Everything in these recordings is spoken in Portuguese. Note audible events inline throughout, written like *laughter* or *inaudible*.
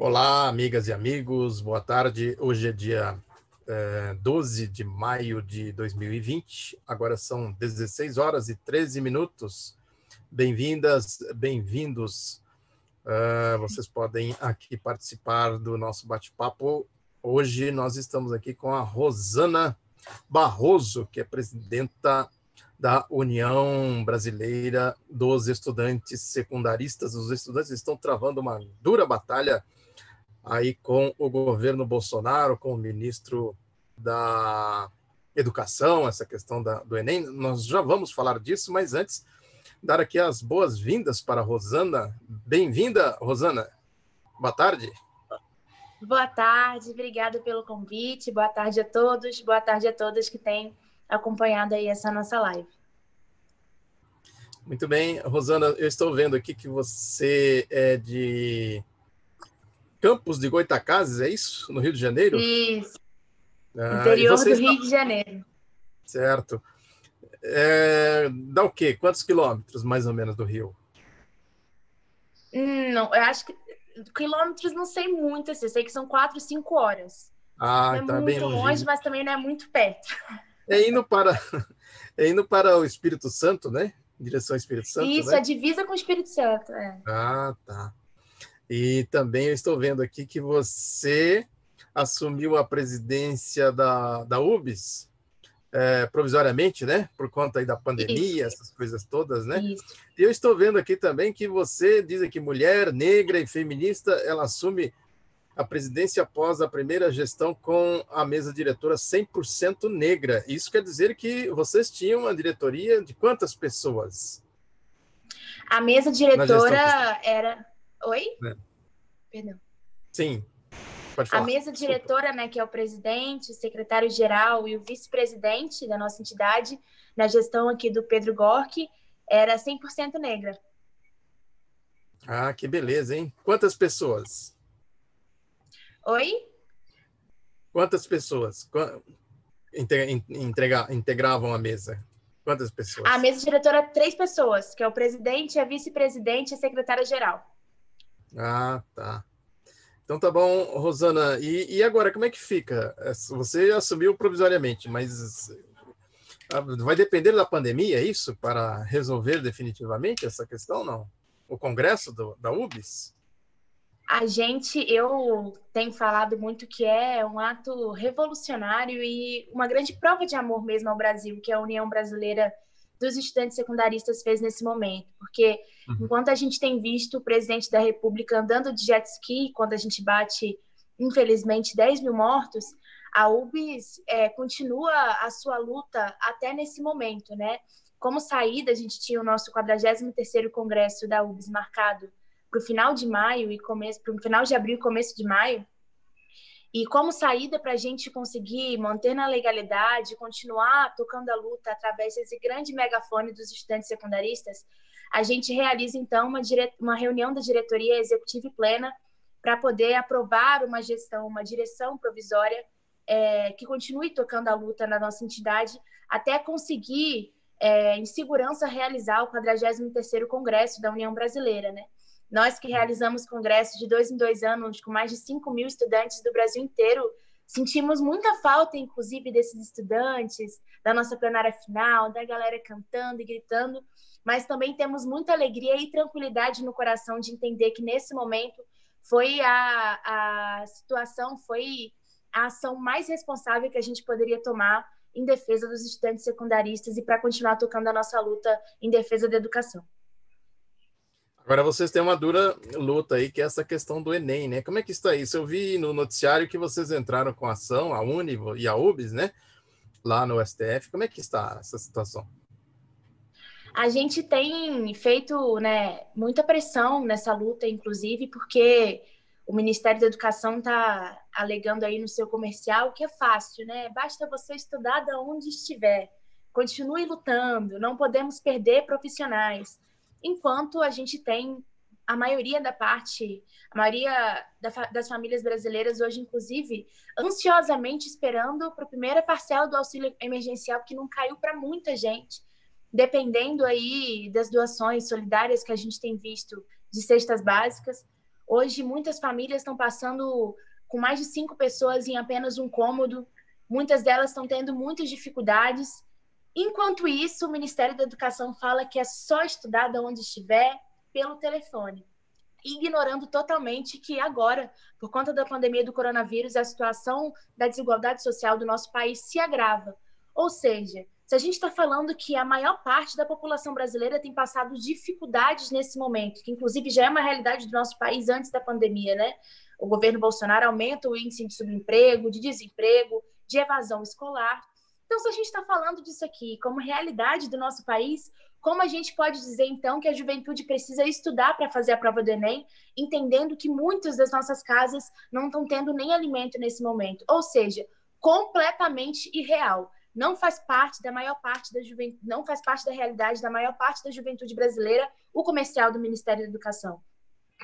Olá, amigas e amigos, boa tarde. Hoje é dia é, 12 de maio de 2020, agora são 16 horas e 13 minutos. Bem-vindas, bem-vindos. Uh, vocês podem aqui participar do nosso bate-papo. Hoje nós estamos aqui com a Rosana Barroso, que é presidenta da União Brasileira dos Estudantes Secundaristas. Os estudantes estão travando uma dura batalha aí com o governo Bolsonaro, com o ministro da Educação, essa questão da, do Enem. Nós já vamos falar disso, mas antes, dar aqui as boas-vindas para a Rosana. Bem-vinda, Rosana. Boa tarde. Boa tarde, obrigada pelo convite. Boa tarde a todos, boa tarde a todas que têm acompanhado aí essa nossa live. Muito bem, Rosana, eu estou vendo aqui que você é de Campos de Goitacazes, é isso? No Rio de Janeiro? Isso. Ah, Interior do está... Rio de Janeiro. Certo. É, dá o quê? Quantos quilômetros, mais ou menos, do Rio? Não, eu acho que quilômetros não sei muito, assim, eu sei que são quatro, cinco horas. Ah, não é tá muito bem longe, mas também não é muito perto. É indo para, *laughs* é indo para o Espírito Santo, né? Em direção ao Espírito Santo. Isso, né? a divisa com o Espírito Santo. É. Ah, tá. E também eu estou vendo aqui que você assumiu a presidência da, da UBS é, provisoriamente, né? Por conta aí da pandemia, Isso. essas coisas todas, né? Isso. E eu estou vendo aqui também que você diz que mulher negra e feminista, ela assume a presidência após a primeira gestão com a mesa diretora 100% negra. Isso quer dizer que vocês tinham uma diretoria de quantas pessoas? A mesa diretora era. Oi? É. Perdão. Sim. A mesa diretora, né, que é o presidente, o secretário-geral e o vice-presidente da nossa entidade, na gestão aqui do Pedro Gork, era 100% negra. Ah, que beleza, hein? Quantas pessoas? Oi? Quantas pessoas integra, integravam a mesa? Quantas pessoas? A mesa diretora, três pessoas, que é o presidente, a vice-presidente e a secretária-geral. Ah, tá. Então tá bom, Rosana. E, e agora, como é que fica? Você assumiu provisoriamente, mas ah, vai depender da pandemia, é isso? Para resolver definitivamente essa questão, não? O congresso do, da UBS? A gente, eu tenho falado muito que é um ato revolucionário e uma grande prova de amor mesmo ao Brasil, que a União Brasileira dos estudantes secundaristas fez nesse momento, porque uhum. enquanto a gente tem visto o presidente da República andando de jet ski, quando a gente bate, infelizmente, 10 mil mortos, a UBS é, continua a sua luta até nesse momento, né? Como saída, a gente tinha o nosso 43º congresso da UBS marcado para o final de maio e começo, para o final de abril e começo de maio, e como saída para a gente conseguir manter na legalidade, continuar tocando a luta através desse grande megafone dos estudantes secundaristas, a gente realiza então uma, dire... uma reunião da diretoria executiva e plena para poder aprovar uma gestão, uma direção provisória é, que continue tocando a luta na nossa entidade até conseguir, é, em segurança, realizar o 43º Congresso da União Brasileira, né? Nós que realizamos congressos de dois em dois anos com mais de 5 mil estudantes do Brasil inteiro, sentimos muita falta, inclusive, desses estudantes, da nossa plenária final, da galera cantando e gritando, mas também temos muita alegria e tranquilidade no coração de entender que nesse momento foi a, a situação, foi a ação mais responsável que a gente poderia tomar em defesa dos estudantes secundaristas e para continuar tocando a nossa luta em defesa da educação. Agora vocês têm uma dura luta aí, que é essa questão do Enem, né? Como é que está isso? Eu vi no noticiário que vocês entraram com a ação, a Univo e a UBS, né? Lá no STF. Como é que está essa situação? A gente tem feito né, muita pressão nessa luta, inclusive, porque o Ministério da Educação está alegando aí no seu comercial que é fácil, né? Basta você estudar de onde estiver. Continue lutando, não podemos perder profissionais enquanto a gente tem a maioria da parte, a maioria das famílias brasileiras hoje, inclusive, ansiosamente esperando para a primeira parcela do auxílio emergencial, que não caiu para muita gente, dependendo aí das doações solidárias que a gente tem visto de cestas básicas. Hoje, muitas famílias estão passando com mais de cinco pessoas em apenas um cômodo. Muitas delas estão tendo muitas dificuldades. Enquanto isso, o Ministério da Educação fala que é só estudar de onde estiver pelo telefone, ignorando totalmente que agora, por conta da pandemia do coronavírus, a situação da desigualdade social do nosso país se agrava. Ou seja, se a gente está falando que a maior parte da população brasileira tem passado dificuldades nesse momento, que inclusive já é uma realidade do nosso país antes da pandemia, né? O governo Bolsonaro aumenta o índice de subemprego, de desemprego, de evasão escolar. Então, se a gente está falando disso aqui como realidade do nosso país, como a gente pode dizer, então, que a juventude precisa estudar para fazer a prova do Enem, entendendo que muitas das nossas casas não estão tendo nem alimento nesse momento? Ou seja, completamente irreal. Não faz parte da maior parte da juventude, não faz parte da realidade da maior parte da juventude brasileira o comercial do Ministério da Educação.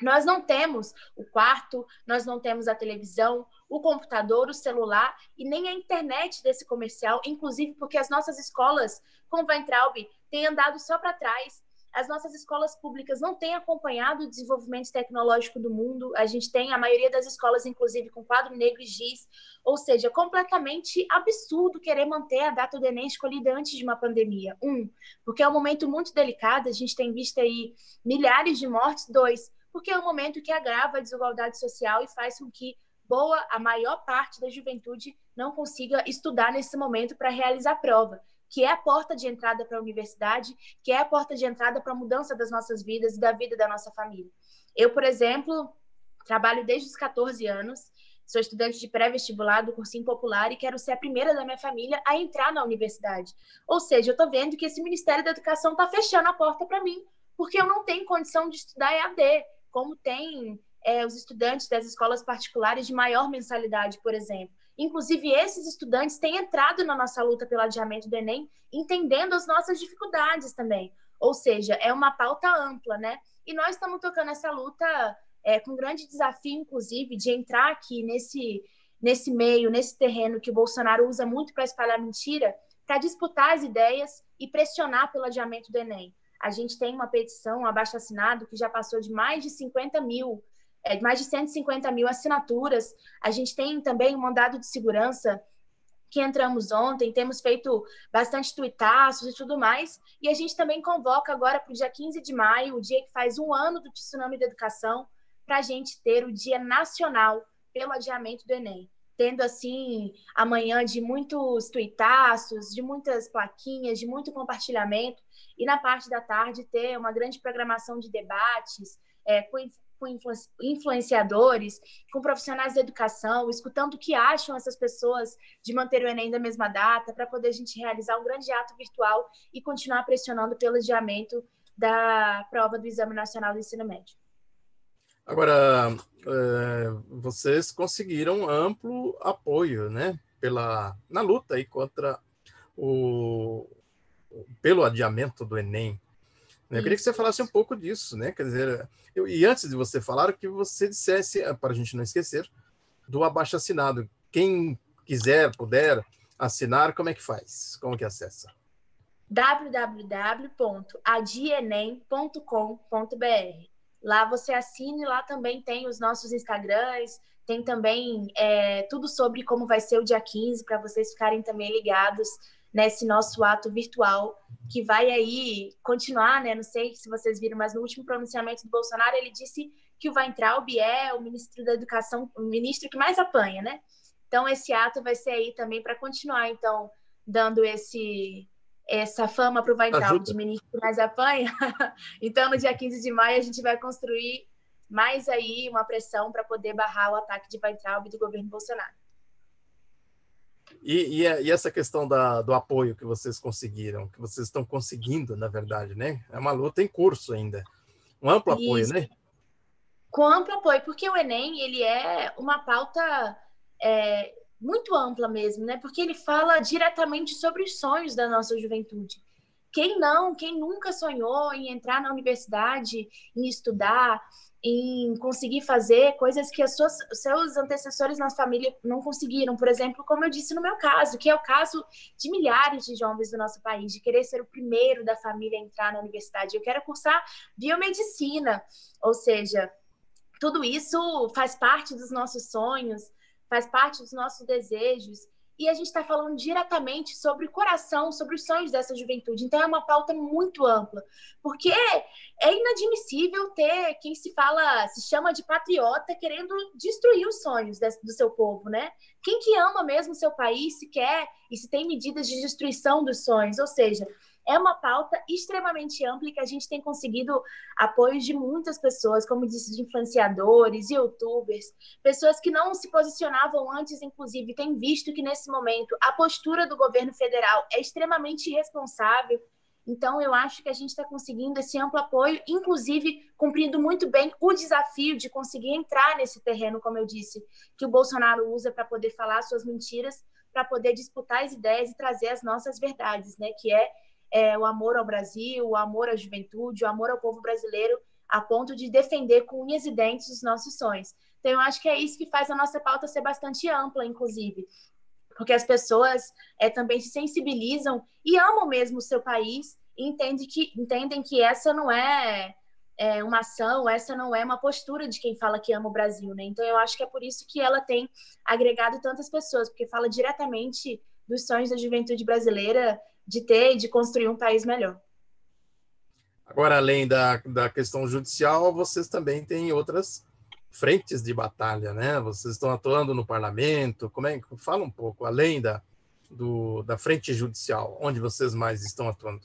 Nós não temos o quarto, nós não temos a televisão, o computador, o celular e nem a internet desse comercial, inclusive porque as nossas escolas, com Weintraub, têm andado só para trás. As nossas escolas públicas não têm acompanhado o desenvolvimento tecnológico do mundo. A gente tem a maioria das escolas, inclusive, com quadro negro e giz. Ou seja, completamente absurdo querer manter a data do Enem escolhida antes de uma pandemia. Um, porque é um momento muito delicado. A gente tem visto aí milhares de mortes. Dois, porque é um momento que agrava a desigualdade social e faz com que boa, a maior parte da juventude não consiga estudar nesse momento para realizar a prova, que é a porta de entrada para a universidade, que é a porta de entrada para a mudança das nossas vidas e da vida da nossa família. Eu, por exemplo, trabalho desde os 14 anos, sou estudante de pré-vestibular do cursinho popular e quero ser a primeira da minha família a entrar na universidade. Ou seja, eu estou vendo que esse Ministério da Educação está fechando a porta para mim, porque eu não tenho condição de estudar EAD como tem é, os estudantes das escolas particulares de maior mensalidade, por exemplo. Inclusive, esses estudantes têm entrado na nossa luta pelo adiamento do Enem, entendendo as nossas dificuldades também. Ou seja, é uma pauta ampla, né? E nós estamos tocando essa luta é, com um grande desafio, inclusive, de entrar aqui nesse, nesse meio, nesse terreno que o Bolsonaro usa muito para espalhar mentira, para disputar as ideias e pressionar pelo adiamento do Enem. A gente tem uma petição, um abaixo assinado, que já passou de mais de 50 mil, é, mais de 150 mil assinaturas. A gente tem também um mandado de segurança que entramos ontem, temos feito bastante tuitaços e tudo mais, e a gente também convoca agora para o dia 15 de maio, o dia que faz um ano do Tsunami da Educação, para a gente ter o Dia Nacional pelo adiamento do Enem. Tendo assim amanhã de muitos tuitaços, de muitas plaquinhas, de muito compartilhamento, e na parte da tarde ter uma grande programação de debates é, com, com influenciadores, com profissionais da educação, escutando o que acham essas pessoas de manter o Enem da mesma data, para poder a gente realizar um grande ato virtual e continuar pressionando pelo adiamento da prova do Exame Nacional do Ensino Médio. Agora, é, vocês conseguiram amplo apoio, né, pela na luta aí contra o pelo adiamento do Enem. Eu queria que você falasse um pouco disso, né? Quer dizer, eu, e antes de você falar, que você dissesse, eh, para a gente não esquecer, do abaixo assinado. Quem quiser, puder assinar, como é que faz? Como que acessa? www.adienem.com.br Lá você assine, lá também tem os nossos Instagrams, tem também é, tudo sobre como vai ser o dia 15, para vocês ficarem também ligados nesse nosso ato virtual, que vai aí continuar, né? Não sei se vocês viram, mas no último pronunciamento do Bolsonaro, ele disse que o Weintraub é o ministro da Educação, o ministro que mais apanha, né? Então, esse ato vai ser aí também para continuar, então, dando esse essa fama para o Weintraub de ministro que mais apanha. *laughs* então, no dia 15 de maio, a gente vai construir mais aí uma pressão para poder barrar o ataque de Weintraub do governo Bolsonaro. E, e, e, essa questão da, do apoio que vocês conseguiram, que vocês estão conseguindo, na verdade, né? É uma luta em curso ainda. Um amplo Isso. apoio, né? Com amplo apoio, porque o Enem, ele é uma pauta é, muito ampla mesmo, né? Porque ele fala diretamente sobre os sonhos da nossa juventude. Quem não, quem nunca sonhou em entrar na universidade, em estudar, em conseguir fazer coisas que as suas, seus antecessores na família não conseguiram, por exemplo, como eu disse no meu caso, que é o caso de milhares de jovens do nosso país, de querer ser o primeiro da família a entrar na universidade. Eu quero cursar biomedicina, ou seja, tudo isso faz parte dos nossos sonhos, faz parte dos nossos desejos e a gente está falando diretamente sobre o coração, sobre os sonhos dessa juventude. Então é uma pauta muito ampla, porque é inadmissível ter quem se fala, se chama de patriota, querendo destruir os sonhos do seu povo, né? Quem que ama mesmo seu país, se quer e se tem medidas de destruição dos sonhos, ou seja, é uma pauta extremamente ampla e que a gente tem conseguido apoio de muitas pessoas, como disse, de influenciadores, youtubers, pessoas que não se posicionavam antes, inclusive, têm visto que nesse momento a postura do governo federal é extremamente irresponsável. Então, eu acho que a gente está conseguindo esse amplo apoio, inclusive cumprindo muito bem o desafio de conseguir entrar nesse terreno, como eu disse, que o Bolsonaro usa para poder falar suas mentiras, para poder disputar as ideias e trazer as nossas verdades, né? Que é é, o amor ao Brasil, o amor à juventude, o amor ao povo brasileiro, a ponto de defender com unhas e dentes os nossos sonhos. Então, eu acho que é isso que faz a nossa pauta ser bastante ampla, inclusive, porque as pessoas é, também se sensibilizam e amam mesmo o seu país e entendem que, entendem que essa não é, é uma ação, essa não é uma postura de quem fala que ama o Brasil, né? Então, eu acho que é por isso que ela tem agregado tantas pessoas, porque fala diretamente dos sonhos da juventude brasileira de ter e de construir um país melhor. Agora, além da, da questão judicial, vocês também têm outras frentes de batalha, né? Vocês estão atuando no parlamento, como é que fala um pouco além da do, da frente judicial, onde vocês mais estão atuando?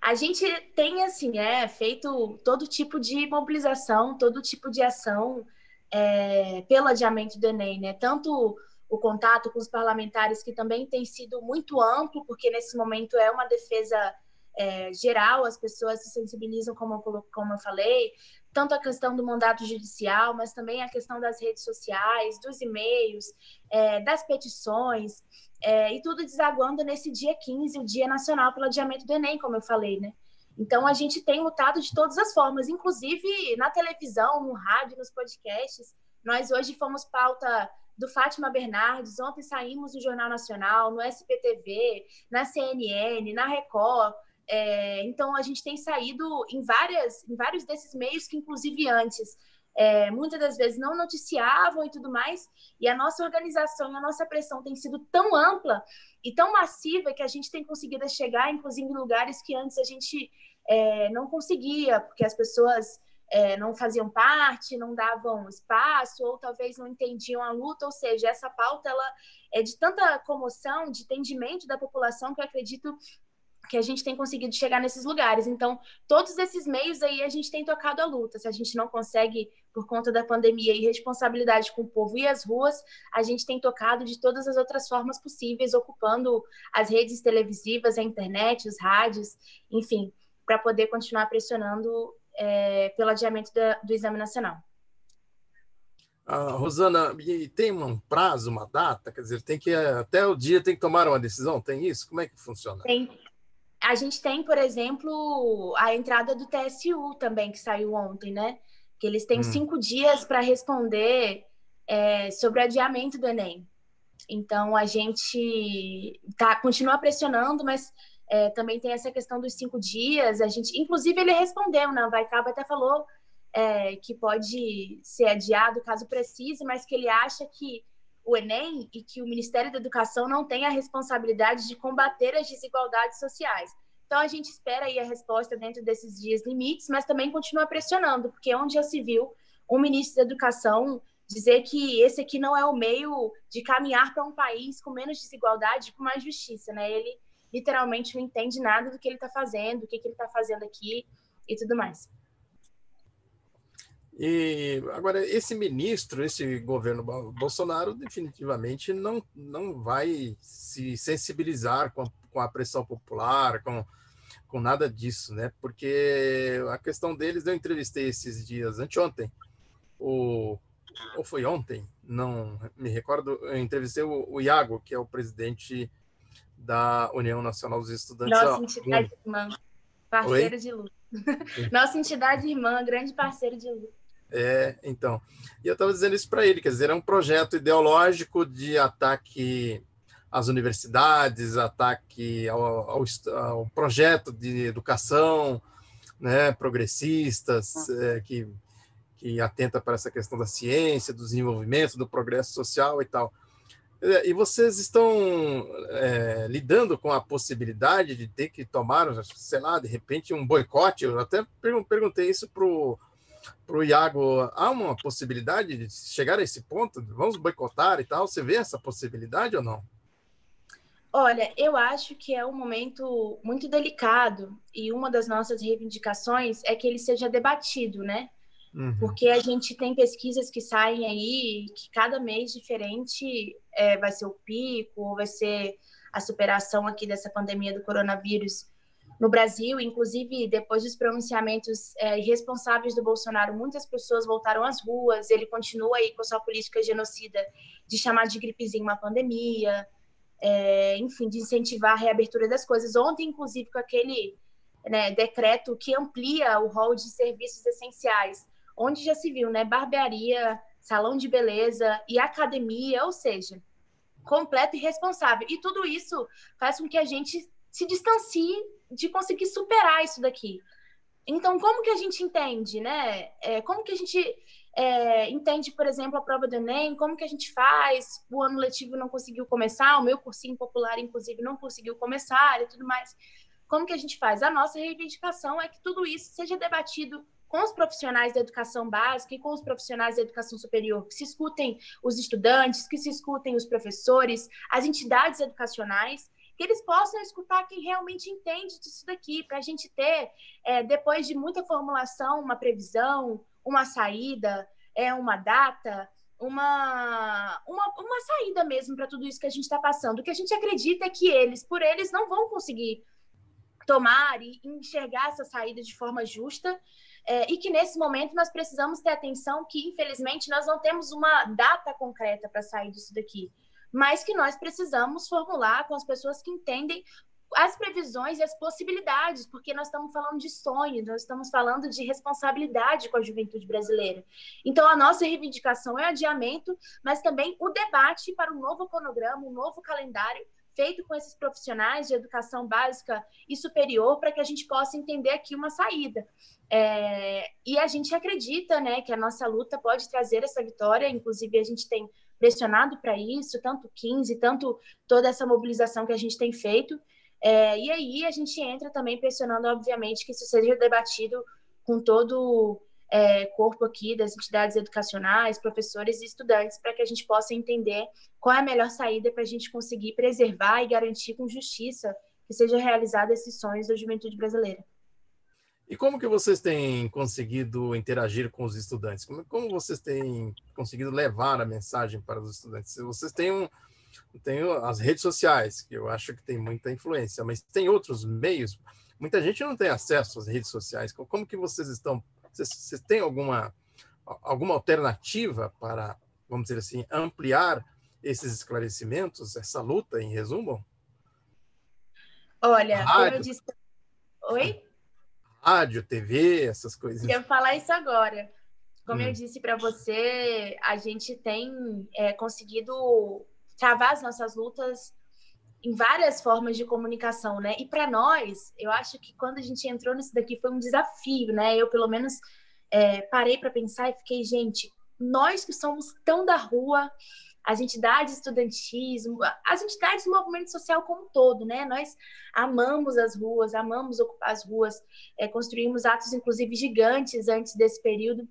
A gente tem assim, é feito todo tipo de mobilização, todo tipo de ação é, pelo adiamento do Enem, né? Tanto o contato com os parlamentares, que também tem sido muito amplo, porque nesse momento é uma defesa é, geral, as pessoas se sensibilizam, como eu, como eu falei, tanto a questão do mandato judicial, mas também a questão das redes sociais, dos e-mails, é, das petições, é, e tudo desaguando nesse dia 15, o Dia Nacional pelo Adiamento do Enem, como eu falei, né? Então, a gente tem lutado de todas as formas, inclusive na televisão, no rádio, nos podcasts. Nós hoje fomos pauta do Fátima Bernardes. Ontem saímos no Jornal Nacional, no SPTV, na CNN, na Record. É, então, a gente tem saído em, várias, em vários desses meios que, inclusive, antes, é, muitas das vezes não noticiavam e tudo mais. E a nossa organização, a nossa pressão tem sido tão ampla e tão massiva que a gente tem conseguido chegar, inclusive, em lugares que antes a gente é, não conseguia, porque as pessoas é, não faziam parte, não davam espaço, ou talvez não entendiam a luta, ou seja, essa pauta ela é de tanta comoção, de entendimento da população, que eu acredito que a gente tem conseguido chegar nesses lugares. Então, todos esses meios aí a gente tem tocado a luta. Se a gente não consegue, por conta da pandemia e responsabilidade com o povo e as ruas, a gente tem tocado de todas as outras formas possíveis, ocupando as redes televisivas, a internet, os rádios, enfim, para poder continuar pressionando é, pelo adiamento da, do exame nacional. Ah, Rosana, e tem um prazo, uma data? Quer dizer, tem que até o dia tem que tomar uma decisão? Tem isso? Como é que funciona? Tem. A gente tem, por exemplo, a entrada do TSU também, que saiu ontem, né? Que eles têm hum. cinco dias para responder é, sobre o adiamento do Enem. Então, a gente tá, continua pressionando, mas é, também tem essa questão dos cinco dias. A gente, inclusive, ele respondeu, né? O Vaicaba até falou é, que pode ser adiado caso precise, mas que ele acha que o Enem e que o Ministério da Educação não tem a responsabilidade de combater as desigualdades sociais. Então, a gente espera aí a resposta dentro desses dias limites, mas também continua pressionando, porque onde já se viu um ministro da Educação dizer que esse aqui não é o meio de caminhar para um país com menos desigualdade, com mais justiça, né? Ele literalmente não entende nada do que ele está fazendo, o que, que ele está fazendo aqui e tudo mais. E agora esse ministro, esse governo Bolsonaro definitivamente não não vai se sensibilizar com a, com a pressão popular, com com nada disso, né? Porque a questão deles, eu entrevistei esses dias, anteontem, o ou foi ontem, não me recordo, eu entrevistei o, o Iago, que é o presidente da União Nacional dos Estudantes. Nossa entidade irmã, parceiro Oi? de luta. *laughs* Nossa entidade irmã, grande parceiro de luta. É, então. E eu estava dizendo isso para ele, quer dizer, é um projeto ideológico de ataque às universidades, ataque ao, ao, ao projeto de educação, né, progressistas, é, que, que atenta para essa questão da ciência, do desenvolvimento, do progresso social e tal. É, e vocês estão é, lidando com a possibilidade de ter que tomar, sei lá, de repente um boicote? Eu até perguntei isso para o Iago. Há uma possibilidade de chegar a esse ponto? Vamos boicotar e tal? Você vê essa possibilidade ou não? Olha, eu acho que é um momento muito delicado e uma das nossas reivindicações é que ele seja debatido, né? Uhum. Porque a gente tem pesquisas que saem aí que cada mês diferente é, vai ser o pico, ou vai ser a superação aqui dessa pandemia do coronavírus no Brasil. Inclusive, depois dos pronunciamentos é, irresponsáveis do Bolsonaro, muitas pessoas voltaram às ruas. Ele continua aí com sua política genocida de chamar de gripezinha uma pandemia é, enfim, de incentivar a reabertura das coisas. Ontem, inclusive, com aquele né, decreto que amplia o rol de serviços essenciais, onde já se viu, né, barbearia, salão de beleza e academia, ou seja, completo e responsável. E tudo isso faz com que a gente se distancie de conseguir superar isso daqui. Então, como que a gente entende, né? É, como que a gente é, entende, por exemplo, a prova do Enem, como que a gente faz, o ano letivo não conseguiu começar, o meu cursinho popular, inclusive, não conseguiu começar e tudo mais. Como que a gente faz? A nossa reivindicação é que tudo isso seja debatido com os profissionais da educação básica e com os profissionais da educação superior, que se escutem os estudantes, que se escutem os professores, as entidades educacionais, que eles possam escutar quem realmente entende disso daqui, para a gente ter, é, depois de muita formulação, uma previsão, uma saída, é uma data, uma, uma, uma saída mesmo para tudo isso que a gente está passando. O que a gente acredita é que eles, por eles, não vão conseguir tomar e enxergar essa saída de forma justa. É, e que nesse momento nós precisamos ter atenção que, infelizmente, nós não temos uma data concreta para sair disso daqui, mas que nós precisamos formular com as pessoas que entendem as previsões e as possibilidades, porque nós estamos falando de sonho, nós estamos falando de responsabilidade com a juventude brasileira. Então, a nossa reivindicação é adiamento, mas também o debate para um novo cronograma, um novo calendário feito com esses profissionais de educação básica e superior para que a gente possa entender aqui uma saída. É, e a gente acredita né, que a nossa luta pode trazer essa vitória, inclusive a gente tem pressionado para isso, tanto o 15, tanto toda essa mobilização que a gente tem feito. É, e aí a gente entra também pressionando, obviamente, que isso seja debatido com todo é, corpo aqui das entidades educacionais, professores e estudantes, para que a gente possa entender qual é a melhor saída para a gente conseguir preservar e garantir com justiça que seja realizado esses sonhos da juventude brasileira. E como que vocês têm conseguido interagir com os estudantes? Como, como vocês têm conseguido levar a mensagem para os estudantes? Vocês têm um, tem as redes sociais, que eu acho que tem muita influência, mas tem outros meios. Muita gente não tem acesso às redes sociais. Como que vocês estão? Vocês têm alguma, alguma alternativa para, vamos dizer assim, ampliar esses esclarecimentos, essa luta, em resumo? Olha, Rádio. como eu disse. Oi? Rádio, TV, essas coisas. Eu ia falar isso agora. Como hum. eu disse para você, a gente tem é, conseguido travar as nossas lutas em várias formas de comunicação, né? E para nós, eu acho que quando a gente entrou nisso daqui foi um desafio, né? Eu, pelo menos, é, parei para pensar e fiquei, gente, nós que somos tão da rua, as entidades estudantismo, as entidades do movimento social como um todo, né? Nós amamos as ruas, amamos ocupar as ruas, é, construímos atos, inclusive, gigantes antes desse período.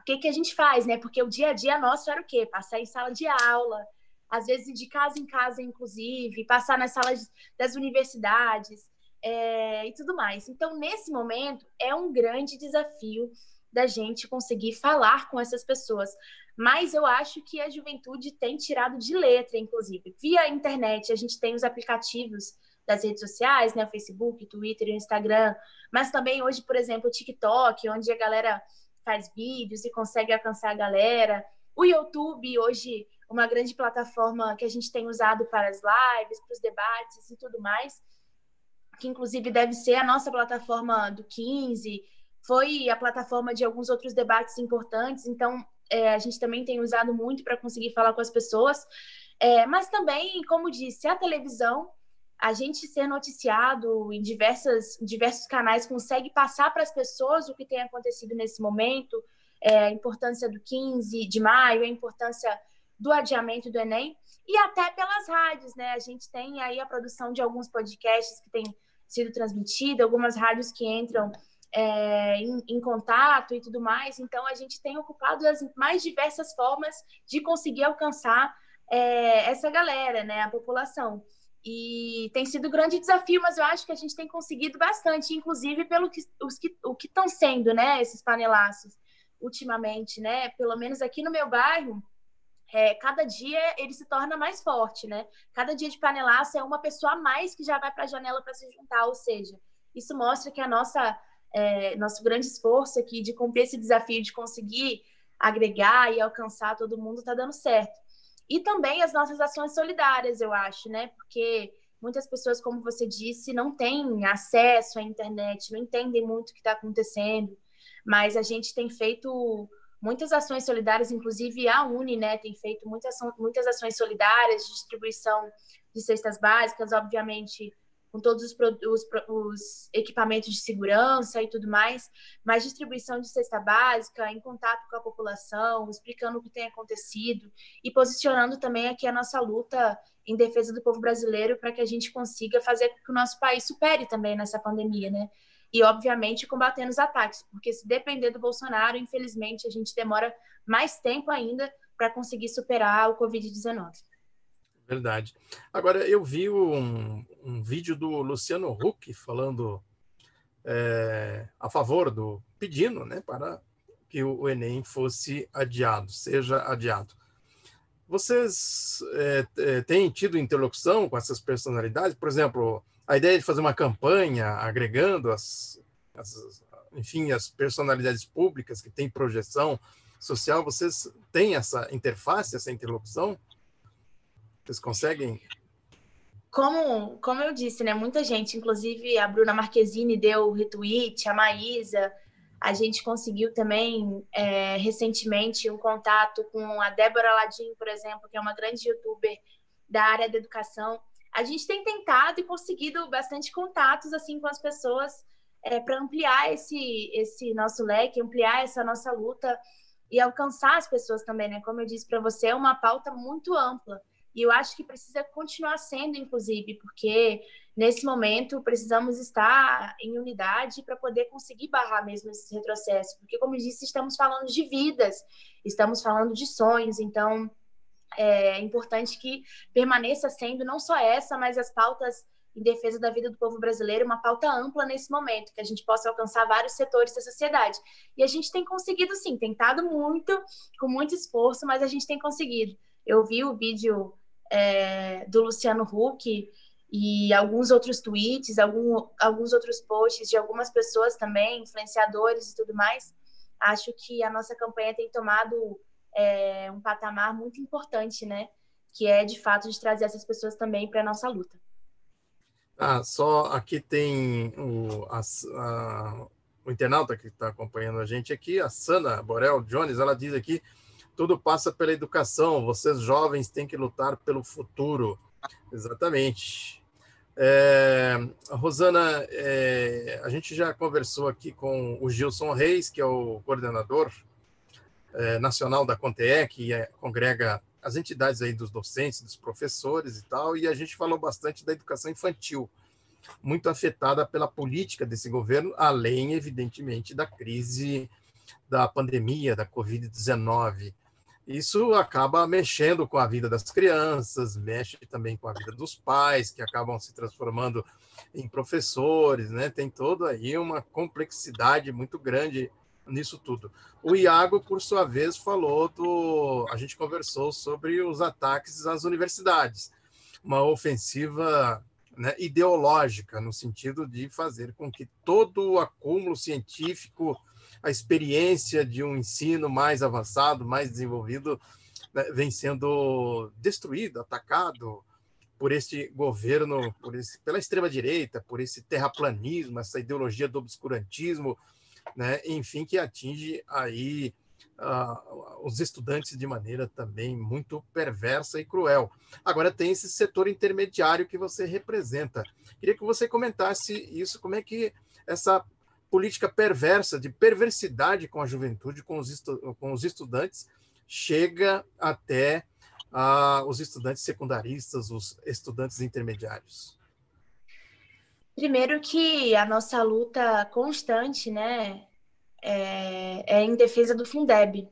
O que, que a gente faz, né? Porque o dia a dia nosso era o quê? Passar em sala de aula, às vezes de casa em casa, inclusive, passar nas salas das universidades é, e tudo mais. Então, nesse momento, é um grande desafio da gente conseguir falar com essas pessoas. Mas eu acho que a juventude tem tirado de letra, inclusive. Via internet, a gente tem os aplicativos das redes sociais, né? Facebook, Twitter, Instagram, mas também hoje, por exemplo, o TikTok, onde a galera faz vídeos e consegue alcançar a galera. O YouTube, hoje, uma grande plataforma que a gente tem usado para as lives, para os debates e tudo mais, que inclusive deve ser a nossa plataforma do 15, foi a plataforma de alguns outros debates importantes, então é, a gente também tem usado muito para conseguir falar com as pessoas, é, mas também, como disse, a televisão, a gente ser noticiado em diversas, diversos canais consegue passar para as pessoas o que tem acontecido nesse momento, é, a importância do 15 de maio, a importância do adiamento do Enem, e até pelas rádios, né? A gente tem aí a produção de alguns podcasts que têm sido transmitidos, algumas rádios que entram é, em, em, contato e tudo mais. Então, a gente tem ocupado as mais diversas formas de conseguir alcançar é, essa galera, né, a população. E tem sido um grande desafio, mas eu acho que a gente tem conseguido bastante, inclusive pelo que, os que, o que estão sendo, né, esses panelaços ultimamente, né? Pelo menos aqui no meu bairro, é, cada dia ele se torna mais forte, né? Cada dia de panelaço é uma pessoa a mais que já vai para a janela para se juntar, ou seja, isso mostra que a nossa é, nosso grande esforço aqui de cumprir esse desafio de conseguir agregar e alcançar todo mundo está dando certo. E também as nossas ações solidárias, eu acho, né? Porque muitas pessoas, como você disse, não têm acesso à internet, não entendem muito o que está acontecendo, mas a gente tem feito muitas ações solidárias, inclusive a Uni, né, tem feito muitas, muitas ações solidárias distribuição de cestas básicas, obviamente com todos os, os, os, equipamentos de segurança e tudo mais, mas distribuição de cesta básica, em contato com a população, explicando o que tem acontecido e posicionando também aqui a nossa luta em defesa do povo brasileiro para que a gente consiga fazer com que o nosso país supere também nessa pandemia, né? E, obviamente, combatendo os ataques, porque se depender do Bolsonaro, infelizmente, a gente demora mais tempo ainda para conseguir superar o Covid-19. Verdade. Agora, eu vi um, um vídeo do Luciano Huck falando é, a favor do, pedindo né, para que o Enem fosse adiado, seja adiado. Vocês é, é, têm tido interlocução com essas personalidades? Por exemplo, a ideia de fazer uma campanha agregando as, as enfim, as personalidades públicas que têm projeção social, vocês têm essa interface, essa interlocução? Vocês conseguem? Como, como eu disse, né? Muita gente, inclusive a Bruna Marquezine deu retweet, a Maísa. A gente conseguiu também é, recentemente um contato com a Débora Ladim, por exemplo, que é uma grande youtuber da área da educação. A gente tem tentado e conseguido bastante contatos assim com as pessoas é, para ampliar esse, esse nosso leque, ampliar essa nossa luta e alcançar as pessoas também, né? Como eu disse para você, é uma pauta muito ampla. E eu acho que precisa continuar sendo, inclusive, porque nesse momento precisamos estar em unidade para poder conseguir barrar mesmo esse retrocesso. Porque, como eu disse, estamos falando de vidas, estamos falando de sonhos, então é importante que permaneça sendo não só essa, mas as pautas em defesa da vida do povo brasileiro, uma pauta ampla nesse momento, que a gente possa alcançar vários setores da sociedade. E a gente tem conseguido, sim, tentado muito, com muito esforço, mas a gente tem conseguido. Eu vi o vídeo é, do Luciano Huck e alguns outros tweets, algum, alguns outros posts de algumas pessoas também, influenciadores e tudo mais. Acho que a nossa campanha tem tomado é, um patamar muito importante, né? Que é de fato de trazer essas pessoas também para a nossa luta. Ah, só aqui tem o, a, a, o internauta que está acompanhando a gente aqui, a Sana Borel Jones, ela diz aqui tudo passa pela educação. Vocês jovens têm que lutar pelo futuro. Exatamente. É, Rosana, é, a gente já conversou aqui com o Gilson Reis, que é o coordenador é, nacional da CONTEE, que é, congrega as entidades aí dos docentes, dos professores e tal, e a gente falou bastante da educação infantil, muito afetada pela política desse governo, além, evidentemente, da crise da pandemia, da Covid-19 isso acaba mexendo com a vida das crianças, mexe também com a vida dos pais, que acabam se transformando em professores, né? Tem toda aí uma complexidade muito grande nisso tudo. O Iago, por sua vez, falou do. A gente conversou sobre os ataques às universidades, uma ofensiva né, ideológica, no sentido de fazer com que todo o acúmulo científico a experiência de um ensino mais avançado, mais desenvolvido, né, vem sendo destruído, atacado por este governo, por esse, pela extrema direita, por esse terraplanismo, essa ideologia do obscurantismo, né, enfim, que atinge aí uh, os estudantes de maneira também muito perversa e cruel. Agora tem esse setor intermediário que você representa. Queria que você comentasse isso, como é que essa política perversa, de perversidade com a juventude, com os, estu com os estudantes, chega até uh, os estudantes secundaristas, os estudantes intermediários? Primeiro que a nossa luta constante, né, é, é em defesa do Fundeb.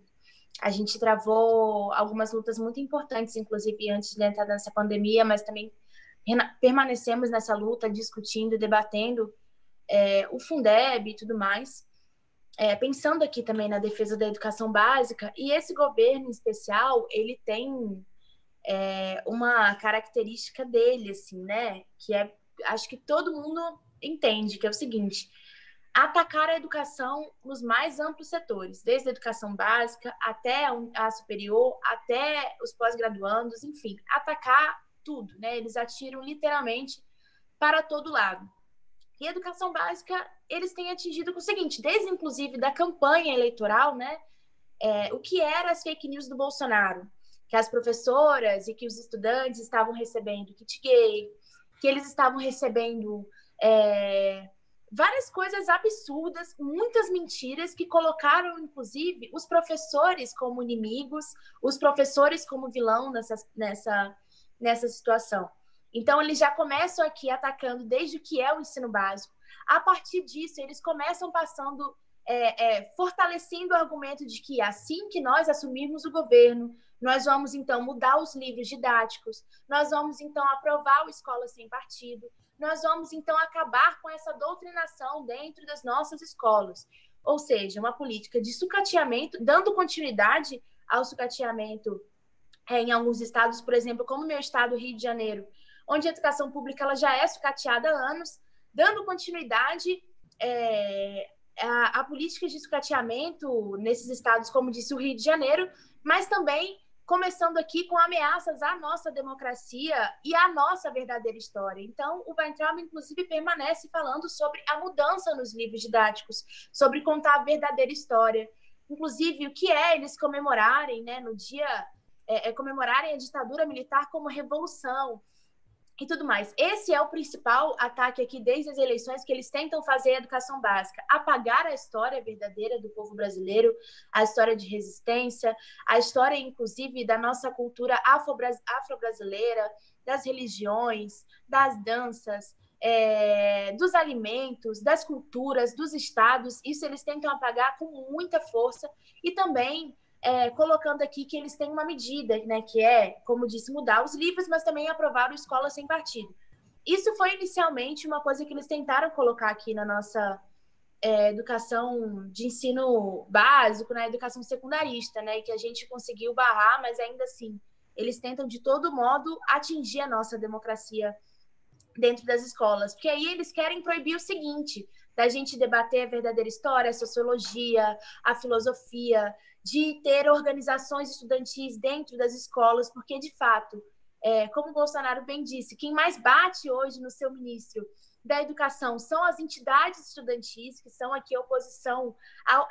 A gente travou algumas lutas muito importantes, inclusive antes de entrar nessa pandemia, mas também permanecemos nessa luta, discutindo, debatendo é, o Fundeb e tudo mais. É, pensando aqui também na defesa da educação básica, e esse governo em especial, ele tem é, uma característica dele, assim, né? Que é, acho que todo mundo entende, que é o seguinte: atacar a educação nos mais amplos setores, desde a educação básica até a superior, até os pós-graduandos, enfim, atacar tudo, né? Eles atiram literalmente para todo lado. E a educação básica, eles têm atingido com o seguinte, desde inclusive da campanha eleitoral, né? É, o que eram as fake news do Bolsonaro, que as professoras e que os estudantes estavam recebendo kit gay, que eles estavam recebendo é, várias coisas absurdas, muitas mentiras que colocaram, inclusive, os professores como inimigos, os professores como vilão nessa, nessa, nessa situação. Então, eles já começam aqui atacando desde o que é o ensino básico. A partir disso, eles começam passando, é, é, fortalecendo o argumento de que assim que nós assumirmos o governo, nós vamos então mudar os livros didáticos, nós vamos então aprovar o Escola Sem Partido, nós vamos então acabar com essa doutrinação dentro das nossas escolas. Ou seja, uma política de sucateamento, dando continuidade ao sucateamento é, em alguns estados, por exemplo, como meu estado, Rio de Janeiro, onde a educação pública ela já é sucateada há anos, dando continuidade é, a, a políticas de sucateamento nesses estados, como disse o Rio de Janeiro, mas também começando aqui com ameaças à nossa democracia e à nossa verdadeira história. Então, o Weintraub, inclusive, permanece falando sobre a mudança nos livros didáticos, sobre contar a verdadeira história. Inclusive, o que é eles comemorarem, né, no dia, é, é comemorarem a ditadura militar como revolução e tudo mais. Esse é o principal ataque aqui desde as eleições que eles tentam fazer a educação básica, apagar a história verdadeira do povo brasileiro, a história de resistência, a história inclusive da nossa cultura afro-brasileira, das religiões, das danças, é, dos alimentos, das culturas, dos estados. Isso eles tentam apagar com muita força e também é, colocando aqui que eles têm uma medida, né, que é, como disse, mudar os livros, mas também aprovar o Escola Sem Partido. Isso foi inicialmente uma coisa que eles tentaram colocar aqui na nossa é, educação de ensino básico, na né, educação secundarista, né, que a gente conseguiu barrar, mas ainda assim eles tentam de todo modo atingir a nossa democracia dentro das escolas, porque aí eles querem proibir o seguinte, da gente debater a verdadeira história, a sociologia, a filosofia, de ter organizações estudantis dentro das escolas, porque, de fato, é, como o Bolsonaro bem disse, quem mais bate hoje no seu ministro da educação são as entidades estudantis, que são aqui a oposição,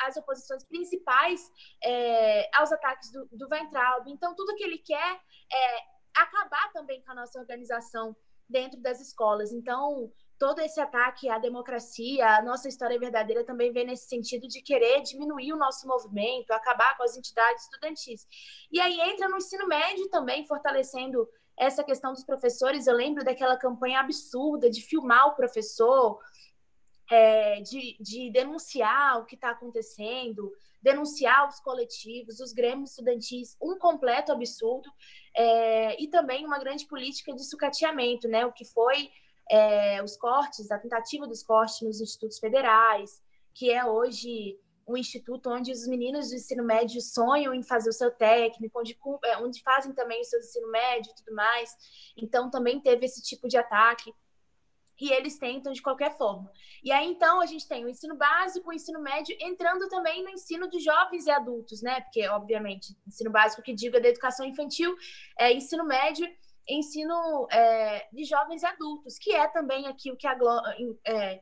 as oposições principais é, aos ataques do, do Weintraub. Então, tudo que ele quer é acabar também com a nossa organização dentro das escolas. Então, todo esse ataque à democracia, a nossa história verdadeira também vem nesse sentido de querer diminuir o nosso movimento, acabar com as entidades estudantis. E aí entra no ensino médio também, fortalecendo essa questão dos professores. Eu lembro daquela campanha absurda de filmar o professor, é, de, de denunciar o que está acontecendo, denunciar os coletivos, os grêmios estudantis, um completo absurdo, é, e também uma grande política de sucateamento, né? O que foi é, os cortes, a tentativa dos cortes nos institutos federais, que é hoje um instituto onde os meninos do ensino médio sonham em fazer o seu técnico, onde, é, onde fazem também o seu ensino médio e tudo mais. Então, também teve esse tipo de ataque. E eles tentam de qualquer forma. E aí, então, a gente tem o ensino básico, o ensino médio, entrando também no ensino de jovens e adultos, né? Porque, obviamente, ensino básico que diga da educação infantil, é ensino médio ensino é, de jovens e adultos, que é também aqui o que a, é,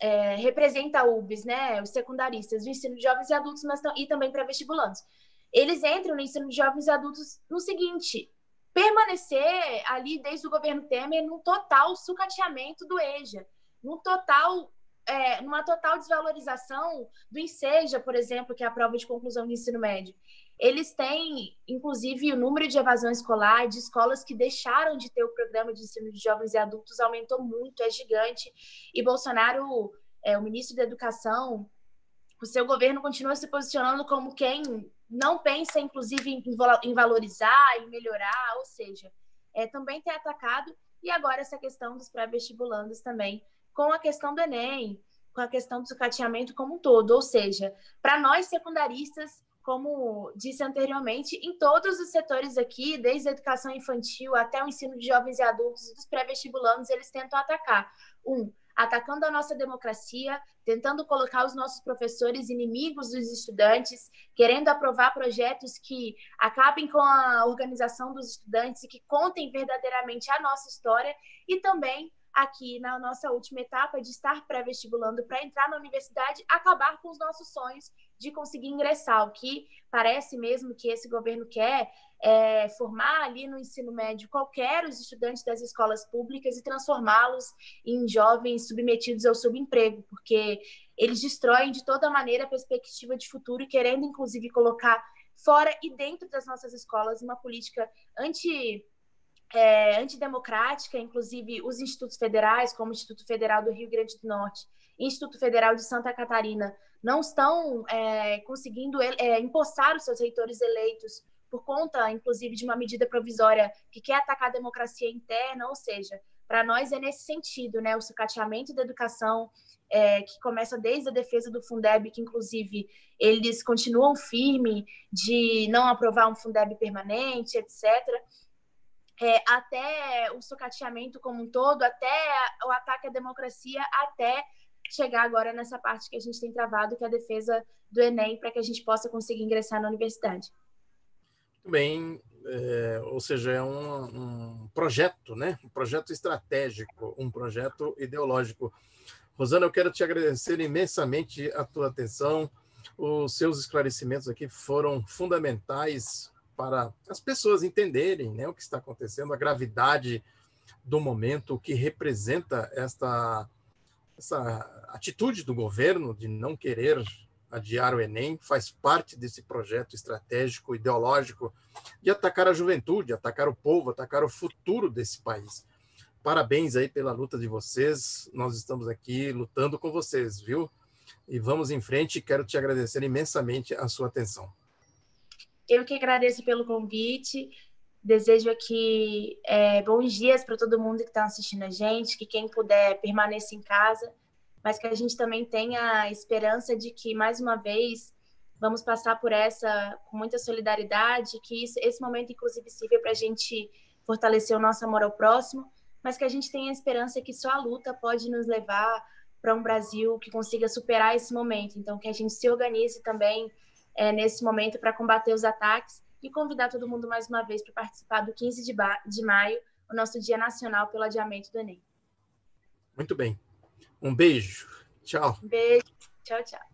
é, representa a UBS, né? Os secundaristas, o ensino de jovens e adultos, mas e também para vestibulantes. Eles entram no ensino de jovens e adultos no seguinte: permanecer ali desde o governo Temer num total sucateamento do EJA, num total é, numa total desvalorização do INSEJA, por exemplo, que é a prova de conclusão do ensino médio. Eles têm, inclusive, o número de evasão escolar de escolas que deixaram de ter o programa de ensino de jovens e adultos aumentou muito, é gigante. E Bolsonaro, é, o ministro da Educação, o seu governo continua se posicionando como quem não pensa, inclusive, em, valorizar, em melhorar, ou seja, é, também tem atacado. E agora essa questão dos pré-vestibulandos também, com a questão do Enem, com a questão do sucateamento como um todo. Ou seja, para nós secundaristas, como disse anteriormente, em todos os setores aqui, desde a educação infantil até o ensino de jovens e adultos dos pré-vestibulandos, eles tentam atacar. Um, atacando a nossa democracia, tentando colocar os nossos professores inimigos dos estudantes, querendo aprovar projetos que acabem com a organização dos estudantes e que contem verdadeiramente a nossa história, e também aqui na nossa última etapa de estar pré-vestibulando para entrar na universidade, acabar com os nossos sonhos de conseguir ingressar. O que parece mesmo que esse governo quer é formar ali no ensino médio qualquer os estudantes das escolas públicas e transformá-los em jovens submetidos ao subemprego, porque eles destroem de toda maneira a perspectiva de futuro querendo inclusive colocar fora e dentro das nossas escolas uma política anti é, antidemocrática, inclusive os institutos federais, como o Instituto Federal do Rio Grande do Norte e Instituto Federal de Santa Catarina, não estão é, conseguindo é, empossar os seus reitores eleitos por conta, inclusive, de uma medida provisória que quer atacar a democracia interna, ou seja, para nós é nesse sentido, né, o sucateamento da educação, é, que começa desde a defesa do Fundeb, que inclusive eles continuam firme de não aprovar um Fundeb permanente, etc., é, até o sucateamento como um todo, até o ataque à democracia, até chegar agora nessa parte que a gente tem travado, que é a defesa do Enem, para que a gente possa conseguir ingressar na universidade. Muito bem, é, ou seja, é um, um, projeto, né? um projeto estratégico, um projeto ideológico. Rosana, eu quero te agradecer imensamente a tua atenção, os seus esclarecimentos aqui foram fundamentais para as pessoas entenderem né, o que está acontecendo, a gravidade do momento, o que representa esta, essa atitude do governo de não querer adiar o Enem, faz parte desse projeto estratégico, ideológico, de atacar a juventude, atacar o povo, atacar o futuro desse país. Parabéns aí pela luta de vocês, nós estamos aqui lutando com vocês, viu? E vamos em frente, quero te agradecer imensamente a sua atenção. Eu que agradeço pelo convite. Desejo aqui é, bons dias para todo mundo que está assistindo a gente, que quem puder permaneça em casa, mas que a gente também tenha a esperança de que, mais uma vez, vamos passar por essa com muita solidariedade, que isso, esse momento, inclusive, sirva para a gente fortalecer o nosso amor ao próximo, mas que a gente tenha a esperança que só a luta pode nos levar para um Brasil que consiga superar esse momento. Então, que a gente se organize também é, nesse momento para combater os ataques e convidar todo mundo mais uma vez para participar do 15 de, de maio, o nosso Dia Nacional pelo Adiamento do Enem. Muito bem. Um beijo. Tchau. beijo. Tchau, tchau.